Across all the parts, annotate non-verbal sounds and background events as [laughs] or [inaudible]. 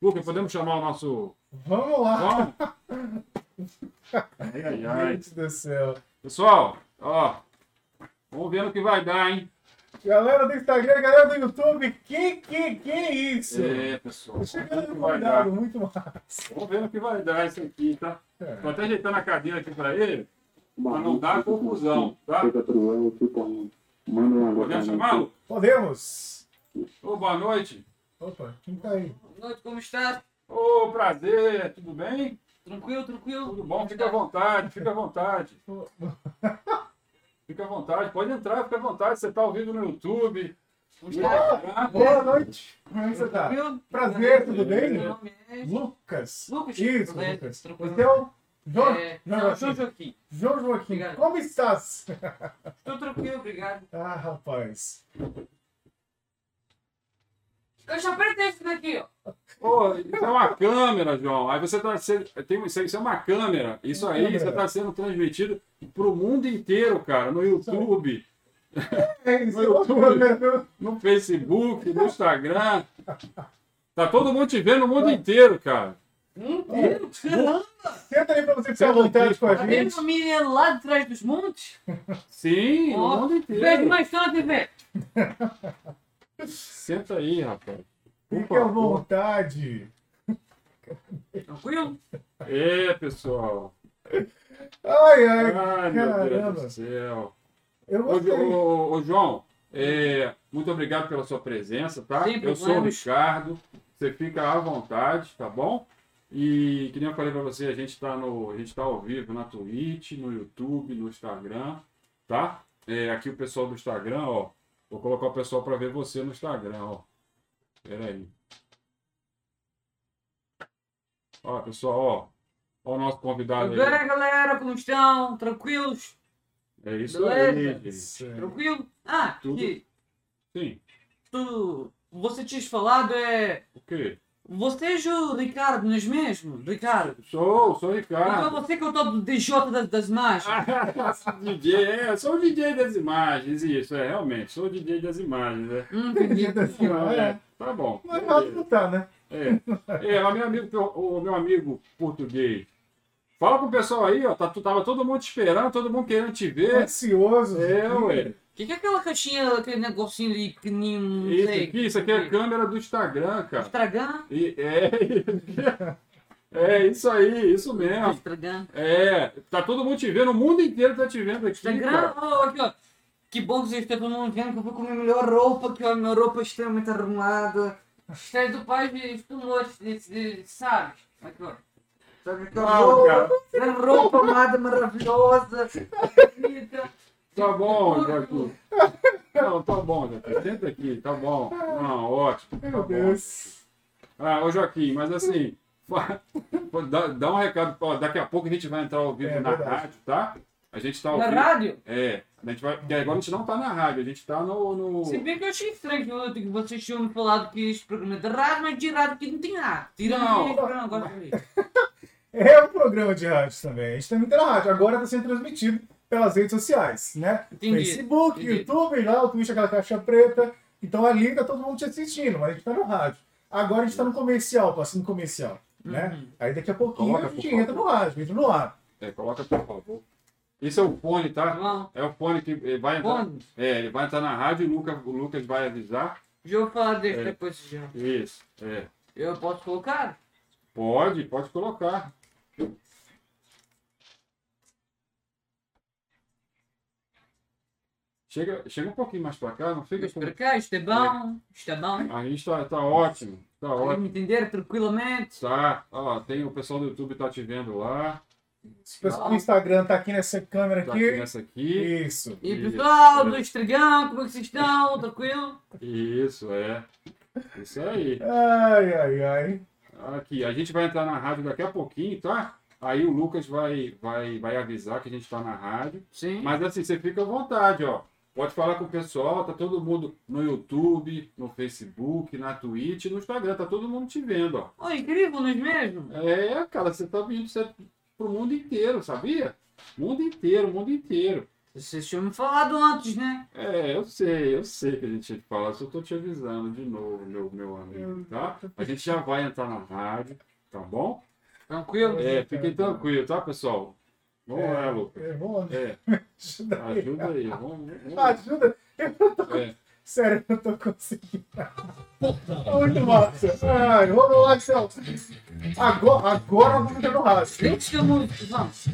Lucas, podemos chamar o nosso. Vamos lá. Vamos? [laughs] Ai, ai, ai. Gente do céu. Pessoal, ó. Vamos ver no que vai dar, hein? Galera do Instagram, galera do YouTube, que que que é isso? É, pessoal. Tô ver chegando no convidado, muito massa. Vamos ver no que vai dar isso aqui, tá? É. Tô até ajeitando a cadeira aqui pra ele, pra não dar confusão, tá? Fica truel, manda uma Podemos chamá-lo? Podemos? Ô, boa noite. Opa, quem tá aí? Boa noite, como está? Ô, prazer, tudo bem? Tranquilo, tranquilo? Tudo bom? Fica à vontade, fica à vontade. Fica à vontade, pode entrar, fica à vontade. Você tá ao vivo no YouTube. Está? Instagram. Boa noite. Como é que você tá? Tranquilo? Prazer, tudo bem? Meu nome é... Lucas. Lucas. Isso, Prazer, Lucas. tranquilo. Você é o João, É, João não, Joaquim. João Joaquim. João Joaquim. Obrigado. Como estás? Estou tranquilo, obrigado. Ah, rapaz. Caixa preta é esse daqui, ó. Pô, isso é uma câmera, João. Aí você tá sendo. Tem, isso isso é uma câmera. Isso aí Câmera. você tá sendo transmitido pro mundo inteiro, cara. No YouTube, É isso, No YouTube. YouTube. no Facebook, no Instagram. Tá todo mundo te vendo no mundo inteiro, cara. Inteiro. Senta aí pra você ficar à Senta vontade com a Tá vendo gente. família lá de trás dos montes? Sim, no Ó, mundo Vejo inteiro. mais só na TV. Senta aí, rapaz. Por Fique à vontade. Tranquilo? É, pessoal. Ai, ai. Ai, meu Deus do céu. Eu Ô, gostei. ô, ô, João, é, muito obrigado pela sua presença, tá? Eu sou o. Ricardo. Você fica à vontade, tá bom? E que nem eu falei pra você, a gente tá no, a gente tá ao vivo na Twitch, no YouTube, no Instagram, tá? É, aqui o pessoal do Instagram, ó. Vou colocar o pessoal pra ver você no Instagram, ó. Pera aí. Ó, pessoal, ó. Ó o nosso convidado Tudo aí. bem, galera? Como estão? Tranquilos? É isso aí, Beleza. gente. Tranquilo? Ah, Tudo. Sim. tu... Você tinha falado é... O quê? Você é o Ricardo, não é mesmo? Ricardo. Sou, sou o Então Ricardo. você que é o tal do DJ das, das imagens. [laughs] DJ, é, sou o DJ das imagens, isso, é, realmente, sou o DJ das imagens, né? Hum, entendi. [laughs] É, tá bom. Mas errado não tá, né? É, é mas meu amigo, o meu amigo português, fala pro pessoal aí, ó, tá, tu- tava todo mundo te esperando, todo mundo querendo te ver. Ansioso. É, ué. O que, que é aquela caixinha, aquele negocinho ali pequenininho, não Isso sei. aqui, isso aqui é a câmera do Instagram, cara. Estragar? E, é, [laughs] é isso aí, isso mesmo. Estragar. É, tá todo mundo te vendo, o mundo inteiro tá te vendo aqui, Instagram, oh, aqui ó. Que bom que vocês estão todo mundo vendo que eu fui com minha melhor roupa, que a minha roupa é extremamente arrumada. É do pai de, sabe? Aqui ó. Sabe Não, roupa? roupa amada, maravilhosa, [laughs] bonita. Tá bom, Joaquim. Não, tá bom, Joaquim. Senta aqui, tá bom. Não, ótimo. Tá Meu bom. Deus. Ah, ô Joaquim, mas assim, dá, dá um recado. Ó, daqui a pouco a gente vai entrar ao vivo É na verdade. rádio, tá? A gente tá ao Na vivo. rádio? É, a gente vai. Porque agora a gente não tá na rádio, a gente tá no. no... Se bem que eu achei estranho que que vocês tinham me falado que este programa é de rádio, mas de rádio que não tem nada. Tirando Não. programa agora. [laughs] É um programa de rádio também. A gente também tem na rádio. Agora está sendo transmitido pelas redes sociais, né? Entendi. Facebook, Entendi. YouTube, lá, o Twitch, aquela caixa preta. Então ali tá todo mundo te assistindo, mas a gente tá no rádio. Agora a gente tá no comercial, passando comercial, né? Uhum. Aí daqui a pouquinho Coloca, a gente entra no rádio, entra no ar. É, coloca por favor. Esse é o fone, Tá tá? bom. É o fone que eh, vai entrar. Bom, É, ele vai entrar na rádio e o Lucas, o Lucas vai avisar. já vou falar deste É. depois já. Isso, é. Eu posso colocar? Pode, pode colocar. Chega, chega um pouquinho mais pra cá, não fica Mas com... para cá, isto é bom, isto é bom. A gente tá, tá ótimo, tá Podem ótimo. me entender tranquilamente. Tá, ó, tem o pessoal do YouTube tá te vendo lá, O pessoal do Instagram tá aqui nessa câmera tá aqui. aqui nessa aqui. Isso. E pessoal do Estragão, como é que vocês estão? Tranquilo? Isso, é. Isso aí. Ai, ai, ai. Aqui, a gente vai entrar na rádio daqui a pouquinho, tá? Aí o Lucas vai, vai, vai avisar que a gente tá na rádio. Sim. Mas assim, você fica à vontade, ó. Pode falar com o pessoal, tá todo mundo no YouTube, no Facebook, na Twitch, no Instagram, tá todo mundo te vendo, ó. Oh, incrível, não é mesmo? É, cara, você tá vindo você, pro mundo inteiro, sabia? Mundo inteiro, mundo inteiro. Vocês tinham me falado antes, né? É, eu sei, eu sei que a gente tinha que falar, só tô te avisando de novo, meu, meu amigo, tá? A gente já vai entrar na rádio, tá bom? Tranquilo? É, fiquem tranquilos, tá, pessoal? Vamos lá, Lucas. É, vamos É, [laughs] ajuda aí. ajuda aí, vamos. vamos. Ajuda. Eu não tô, É. sério, eu não tô conseguindo. [laughs] Muito massa. Ai, vamos lá, Celso. Agora, agora vamos entrar no rádio. Antes da música, vamos.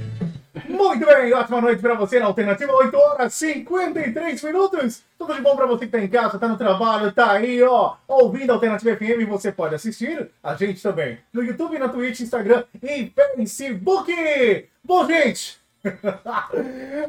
Muito bem, ótima noite pra você na Alternativa, 8 horas 53 minutos. Tudo de bom pra você que tá em casa, tá no trabalho, tá aí, ó, ouvindo a Alternativa FM. Você pode assistir a gente também no YouTube, na Twitch, Instagram e Facebook. Bom, gente. [laughs]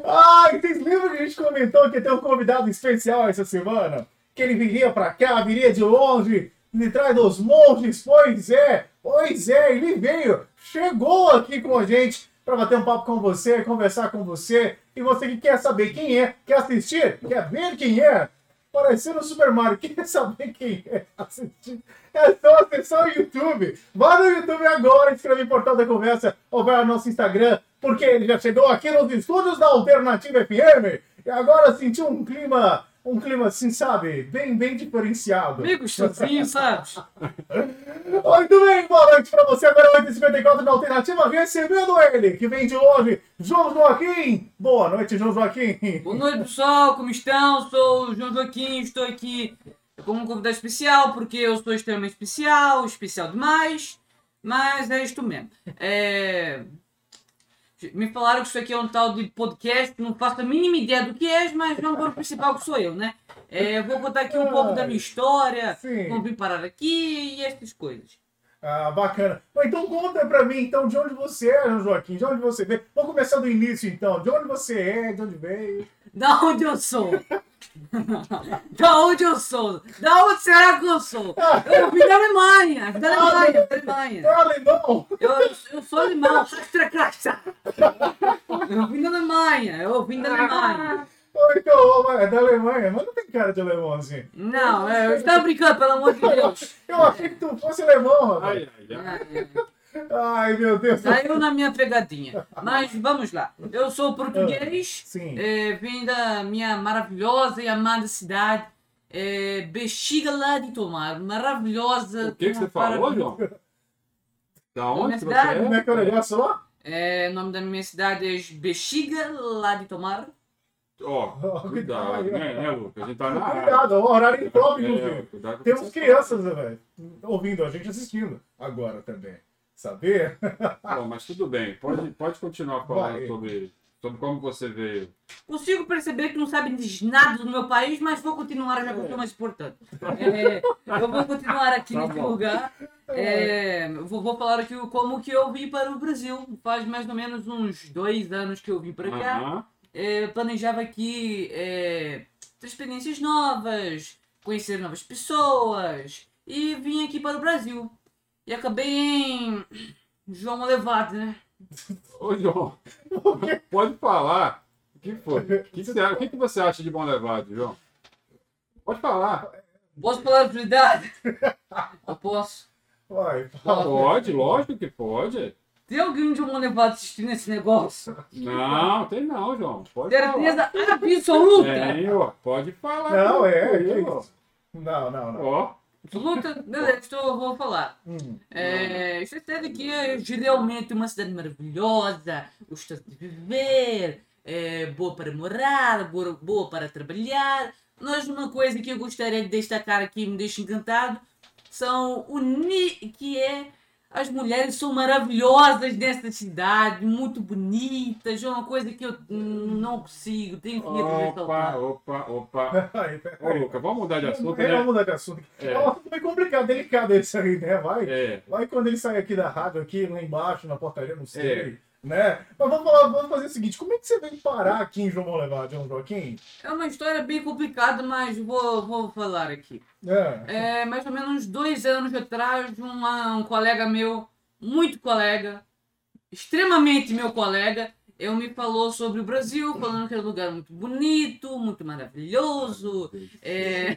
Ai, vocês lembram que a gente comentou que ter um convidado especial essa semana? Que ele viria pra cá, viria de longe, de trás dos montes. Pois é, pois é, ele veio, chegou aqui com a gente para bater um papo com você, conversar com você. E você que quer saber quem é, quer assistir, quer ver quem é, parecendo Super Mario, quer saber quem é, assistir. É só acessar o YouTube. Vá no YouTube agora, escreve em Portal da Conversa ou vai ao nosso Instagram, porque ele já chegou aqui nos estúdios da Alternativa FM. E agora sentiu um clima, um clima assim, sabe, bem, bem diferenciado. Amigo, chazinho, sabe? [laughs] Muito bem, boa noite pra você. Agora 8h54 na Alternativa, recebendo ele, que vem de longe, João Joaquim. Boa noite, João Joaquim. Boa noite, pessoal. Como estão? Sou o João Joaquim. Estou aqui como um convidado especial, porque eu sou extremamente especial, especial demais. Mas é isto mesmo. É... Me falaram que isso aqui é um tal de podcast, não faço a mínima ideia do que é, mas não o principal que sou eu, né? É, vou contar aqui um pouco da minha história, Sim. como vim parar aqui e essas coisas. Ah, bacana. Bom, então conta pra mim, então, de onde você é, João Joaquim, de onde você veio. Vamos começar do início, então. De onde você é, de onde veio. Da onde eu sou? [laughs] [laughs] da onde eu sou? Da onde será que eu sou? Eu vim da Alemanha, vim da Alemanha, da É Alemanha. alemão? Eu, eu sou alemão. Eu vim da Alemanha, eu vim da Alemanha. Então, é da Alemanha, mas não tem cara de alemão assim. Não, é, eu estava brincando, pelo amor de Deus. Eu achei que tu fosse alemão, rapaz. Ai, ai, ai. É, é. Ai, meu Deus. Saiu na minha pegadinha. Mas vamos lá. Eu sou português, Sim. é, vim da minha maravilhosa e amada cidade, é, Bexiga lá de Tomar. Maravilhosa. O que, que você falou. João? Da onde você Universidade, Como é que é o negócio lá? É, o nome da minha cidade é Bexiga lá de Tomar. Ó, [laughs] cuidado, né, né, Lucas? A gente tá na. Cuidado, é um horário impróprio, É, o Temos crianças, né, velho, ouvindo a gente, assistindo agora também. Saber? Bom, mas tudo bem, pode, pode continuar falando Vai. sobre, sobre como você veio. Consigo perceber que não sabem de nada do meu país, mas vou continuar já que eu sou mais importante. É, eu vou continuar aqui Tá nesse bom. lugar. É, vou, vou falar aqui como que eu vim para o Brasil. Faz mais ou menos uns dois anos que eu vim para cá. Aham. É, planejava aqui é, ter experiências novas, conhecer novas pessoas e vim aqui para o Brasil. E acabei em João Levado, né? Ô, João, [laughs] pode falar. O que foi? O que, você, o que que você acha de bom levado, João? Pode falar. Posso falar a verdade? [laughs] Eu posso. Vai, fala. Pode, lógico que pode. Tem alguém de João Levado assistindo esse negócio? Não, tem não, João. Pode Certeza absoluta! falar. Tem, ó. Pode falar. Não, é? Não, não, não. Ó, Absoluta? Beleza, eu vou falar. Hum. É, essa cidade aqui é geralmente uma cidade maravilhosa, gostosa de viver, é, boa para morar, boa, boa para trabalhar. Mas uma coisa que eu gostaria de destacar aqui e me deixa encantado são o ni que é as mulheres são maravilhosas nessa cidade, muito bonitas, é uma coisa que eu não consigo, tenho que opa, ressaltar. opa, opa. [laughs] Ô, Luca, vamos mudar de assunto, É, né? Vamos mudar de assunto. É, É. um assunto bem complicado, delicado esse aí, né? Vai. É, Vai quando ele sai aqui da rádio, aqui lá embaixo, na portaria, não sei. É. Né? Mas vamos, falar, vamos fazer o seguinte: como é que você veio parar aqui em João Levado, João Joaquim? É uma história bem complicada, mas vou, vou falar aqui. É. É, mais ou menos dois anos atrás, uma- um colega meu, muito colega, extremamente meu colega, eu me falou sobre o Brasil, falando que era um lugar muito bonito, muito maravilhoso, é,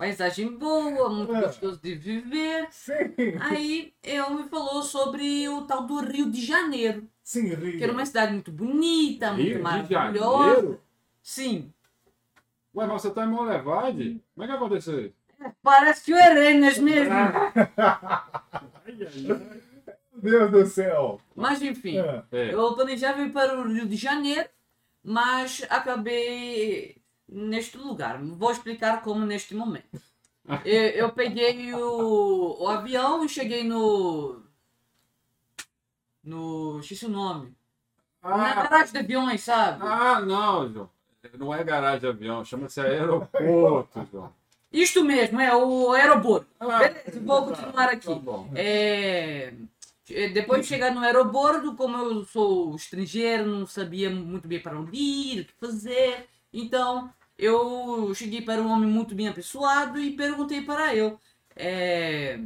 paisagem boa, muito É. gostoso de viver. Sim, Aí eu me falou sobre o tal do Rio de Janeiro, sim, Rio. que era uma cidade muito bonita, Rio muito de maravilhosa. Janeiro? Sim. Ué, mas você tá em Monlevade? Como é que aconteceu isso? Parece que eu errei nas mesmo. [laughs] Meu Deus do céu. Mas enfim. É. É. Eu planejava ir para o Rio de Janeiro, mas acabei neste lugar. Vou explicar como neste momento. [laughs] Eu, eu peguei o, o avião e cheguei no. No. Esqueci o nome. Na Ah, garagem de aviões, sabe? ah, não, João. Não é garagem de avião, chama-se aeroporto, João. Isto mesmo, é o aeroporto. Ah, Beleza, vou continuar aqui. Tá bom. É, é, depois de chegar no aeroporto, como eu sou estrangeiro, não sabia muito bem para onde ir, o que fazer. Então, eu cheguei para um homem muito bem apessoado e perguntei para ele. É...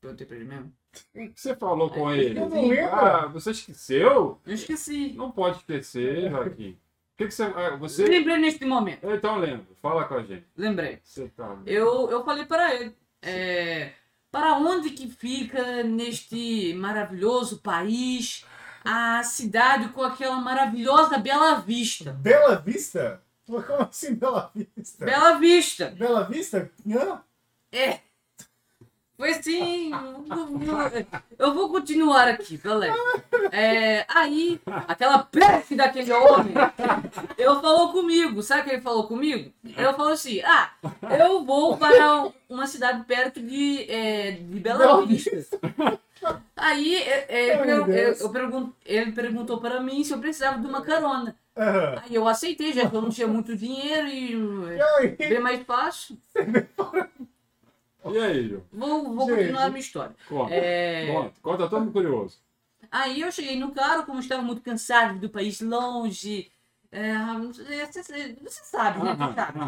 Perguntei para ele mesmo. O que você falou com ele? Eu não lembro. Ah, você esqueceu? Eu esqueci. Não pode esquecer, Joaquim. O que, que você. ah, Eu Você. lembrei neste momento. Então lembra, fala com a gente. Lembrei. Você tá. Eu, eu falei para ele. é, para onde que fica neste maravilhoso país a cidade com aquela maravilhosa Bela Vista? Bela Vista? Como assim Bela Vista? Bela Vista! Bela Vista? Hã? É. Foi assim. Eu vou continuar aqui, beleza. É, aí, aquela peste daquele homem, ele falou comigo. Sabe o que ele falou comigo? Ele falou assim: Ah, eu vou para uma cidade perto de, é, de Bela Vista. Aí é, é, eu- eu- pergun- ele perguntou para mim se eu precisava de uma carona. Aham. Aí eu aceitei, já que eu não tinha muito dinheiro e E aí? bem mais fácil. E aí, João? Vou, vou Gente. continuar a minha história. Conta. É, Conta, conta, todo mundo curioso. Aí eu cheguei no carro, como eu estava muito cansado do país longe. é, você, você sabe, né? Você sabe.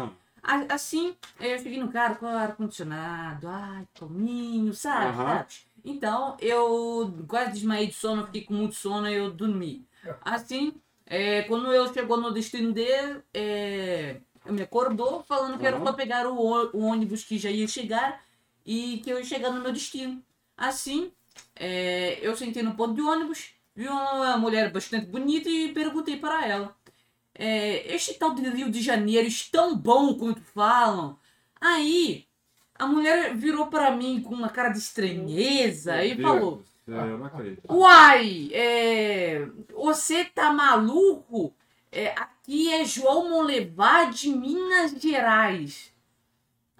A- Assim, eu cheguei no carro com ar-condicionado, ai, calminho, sabe? Aham. sabe? Então, eu quase desmaiei de sono, fiquei com muito sono e eu dormi. [laughs] Assim, é, quando eu chegou no destino dele, é, eu me acordou falando que era Aham. só pegar o, o ônibus que já ia chegar e que eu ia chegar no meu destino. Assim, é, eu sentei no ponto de ônibus, vi uma mulher bastante bonita e perguntei para ela. É, este tal de Rio de Janeiro é tão bom quanto falam. Aí, a mulher virou para mim com uma cara de estranheza Meu e Deus falou: não. Uai, é, você tá maluco? É, aqui é João Monlevade, Minas Gerais.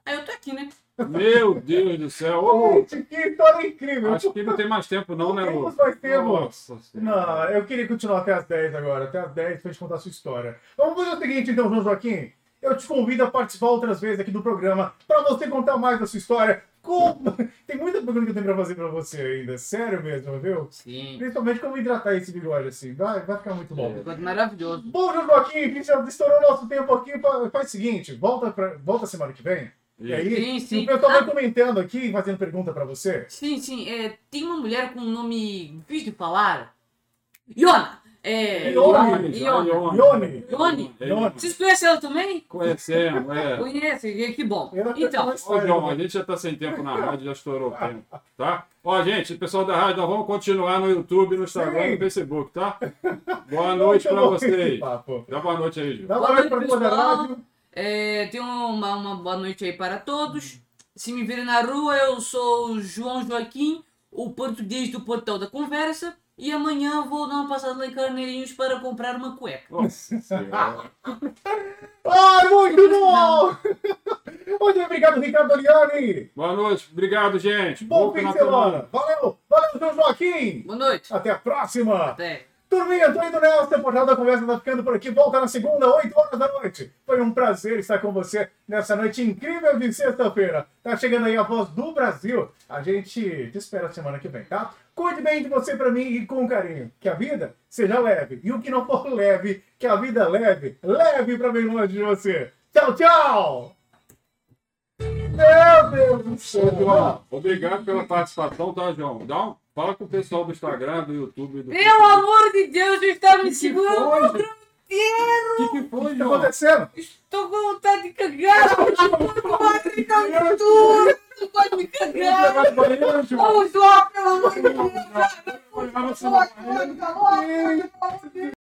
Aí eu tô aqui, né? Meu Deus do céu. Ô, Gente, que história incrível. acho que não tem mais tempo, não, né, Não Lu? mais tempo. Nossa Senhora. Não, eu queria continuar até as 10 agora, até as 10 pra gente contar a sua história. Vamos fazer o seguinte então, João Joaquim. Eu te convido a participar outras vezes aqui do programa pra você contar mais da sua história. Como... [laughs] Tem muita pergunta que eu tenho pra fazer pra você ainda. Sério mesmo, viu? Sim. Principalmente como hidratar esse bigode assim. Vai, vai ficar muito bom. É. Ficou maravilhoso. Bom, João Joaquim, a gente já estourou nosso tempo aqui. fa- Faz o seguinte, volta, pra, volta semana que vem. E aí, Sim, sim. o pessoal Ah. vai comentando aqui, fazendo pergunta pra você. Sim, sim. É, tem uma mulher com um nome difícil de falar. Iona! É, Ione. Ione. Ione. É Ione. Vocês conhecem ela também? Conhecemos, é. [laughs] Conhecem, que bom. Então, Ô, João, a gente já tá sem tempo na rádio, já estourou o tempo, tá? Ó, gente, pessoal da rádio, nós vamos continuar no YouTube, no Instagram e Sim. no Facebook, tá? Boa noite esse vocês. Dá boa noite aí, Gil. Dá Boa uma noite noite, pra toda a pessoal. rádio. é, tenham uma, uma boa noite aí para todos. Se me virem na rua, eu sou o João Joaquim, o português do Portal da Conversa. E amanhã vou dar uma passada lá em Carneirinhos para comprar uma cueca. Nossa Senhora. Ai, muito bom! Muito obrigado, Ricardo Oliani. Boa noite, obrigado, gente. Bom fim final de semana. Valeu, valeu, João Joaquim. Boa noite. Até a próxima. Até. Turminha, tô indo nessa, o Portal da Conversa tá ficando por aqui. Volta na segunda, 8 horas da noite. Foi um prazer estar com você nessa noite incrível de sexta-feira. Tá chegando aí a voz do Brasil. A gente te espera semana que vem, tá? Cuide bem de você pra mim e com carinho. Que a vida seja leve. E o que não for leve, que a vida leve, leve pra bem longe de você. Tchau, tchau! Meu Deus do céu! João, obrigado pela participação, tá, João? Dá um, fala com o pessoal do Instagram, do YouTube. Do Pelo amor de Deus, eu estava me segurando o programa inteiro. O que, que foi, O que tá João? acontecendo? Estou com vontade de cagar. Não pode me cagar tudo. Não pode me cagar. Ô, João, pelo amor de Deus. Pode, pode, pelo amor de Deus.